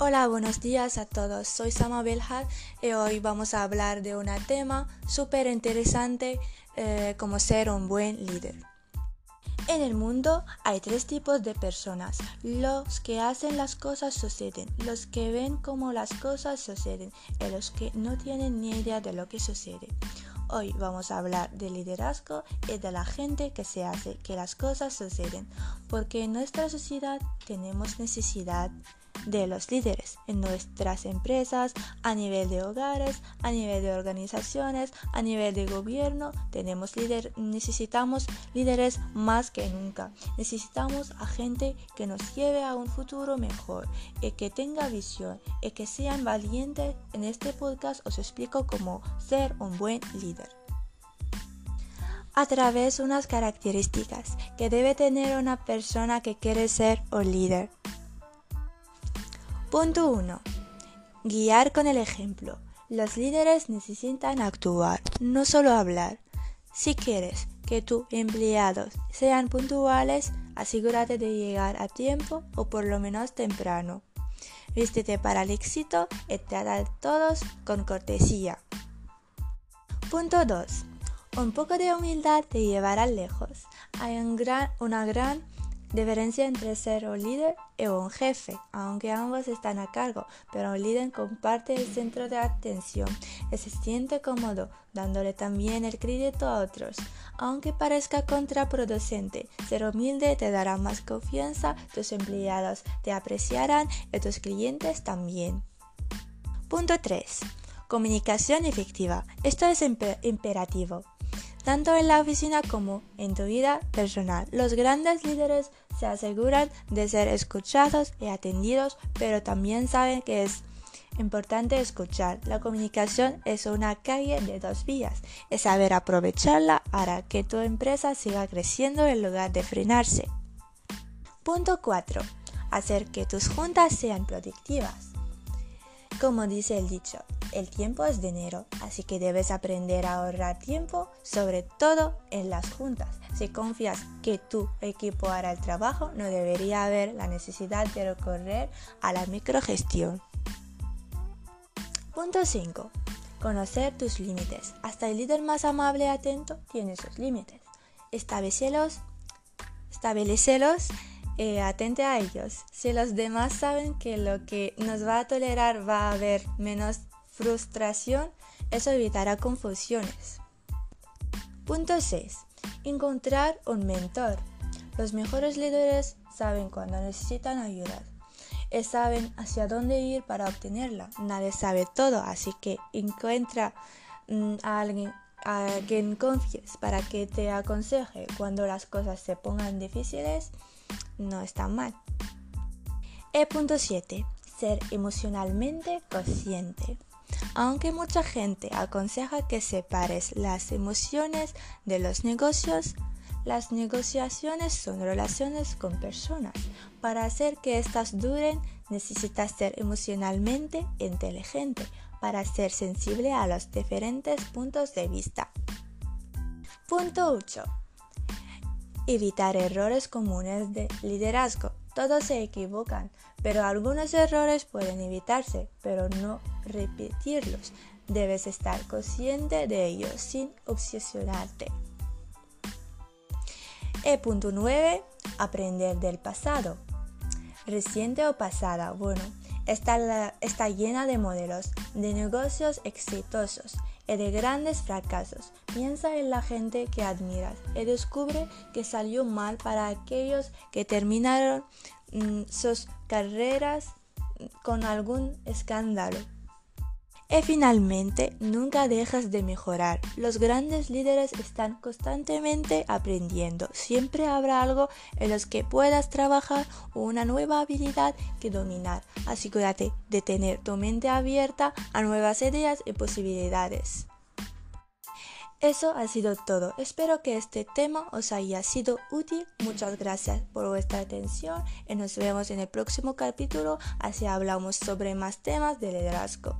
Hola, buenos días a todos. Soy Sama Belhar y hoy vamos a hablar de un tema súper interesante eh, como ser un buen líder. En el mundo hay tres tipos de personas. Los que hacen las cosas suceden, los que ven cómo las cosas suceden y los que no tienen ni idea de lo que sucede. Hoy vamos a hablar de liderazgo y de la gente que se hace que las cosas suceden, porque en nuestra sociedad tenemos necesidad de los líderes en nuestras empresas, a nivel de hogares, a nivel de organizaciones, a nivel de gobierno. Tenemos líder, necesitamos líderes más que nunca. Necesitamos a gente que nos lleve a un futuro mejor y que tenga visión y que sean valientes. En este podcast os explico cómo ser un buen líder a través de unas características que debe tener una persona que quiere ser un líder. Punto 1. Guiar con el ejemplo. Los líderes necesitan actuar, no solo hablar. Si quieres que tus empleados sean puntuales, asegúrate de llegar a tiempo o por lo menos temprano. Vístete para el éxito y trata a todos con cortesía. Punto 2. Un poco de humildad te llevará lejos. Hay una gran Diferencia entre ser un líder y un jefe, aunque ambos están a cargo, pero un líder comparte el centro de atención se siente cómodo, dándole también el crédito a otros. Aunque parezca contraproducente, ser humilde te dará más confianza, tus empleados te apreciarán y tus clientes también. Punto 3. Comunicación efectiva. Esto es imperativo tanto en la oficina como en tu vida personal. Los grandes líderes se aseguran de ser escuchados y atendidos, pero también saben que es importante escuchar. La comunicación es una calle de dos vías. Es saber aprovecharla para que tu empresa siga creciendo en lugar de frenarse. Punto 4. Hacer que tus juntas sean productivas. Como dice el dicho, el tiempo es dinero, así que debes aprender a ahorrar tiempo, sobre todo en las juntas. Si confías que tu equipo hará el trabajo, no debería haber la necesidad de recorrer a la microgestión. Punto 5. Conocer tus límites. Hasta el líder más amable y atento tiene sus límites. Establecelos, establecelos eh, atente a ellos. Si los demás saben que lo que nos va a tolerar va a haber menos frustración, eso evitará confusiones. Punto 6. Encontrar un mentor. Los mejores líderes saben cuando necesitan ayuda y saben hacia dónde ir para obtenerla. Nadie sabe todo, así que encuentra mm, a alguien a quien confíes para que te aconseje cuando las cosas se pongan difíciles. No está mal. E punto 7. Ser emocionalmente consciente. Aunque mucha gente aconseja que separes las emociones de los negocios, las negociaciones son relaciones con personas. Para hacer que éstas duren, necesitas ser emocionalmente inteligente para ser sensible a los diferentes puntos de vista. Punto 8. Evitar errores comunes de liderazgo. Todos se equivocan, pero algunos errores pueden evitarse, pero no repetirlos. Debes estar consciente de ellos sin obsesionarte. E.9. Aprender del pasado. Reciente o pasada. Bueno, está, está llena de modelos de negocios exitosos de grandes fracasos. Piensa en la gente que admiras y descubre que salió mal para aquellos que terminaron mm, sus carreras con algún escándalo. Y finalmente, nunca dejas de mejorar. Los grandes líderes están constantemente aprendiendo. Siempre habrá algo en los que puedas trabajar o una nueva habilidad que dominar. Asegúrate de tener tu mente abierta a nuevas ideas y posibilidades. Eso ha sido todo. Espero que este tema os haya sido útil. Muchas gracias por vuestra atención y nos vemos en el próximo capítulo. Así hablamos sobre más temas de liderazgo.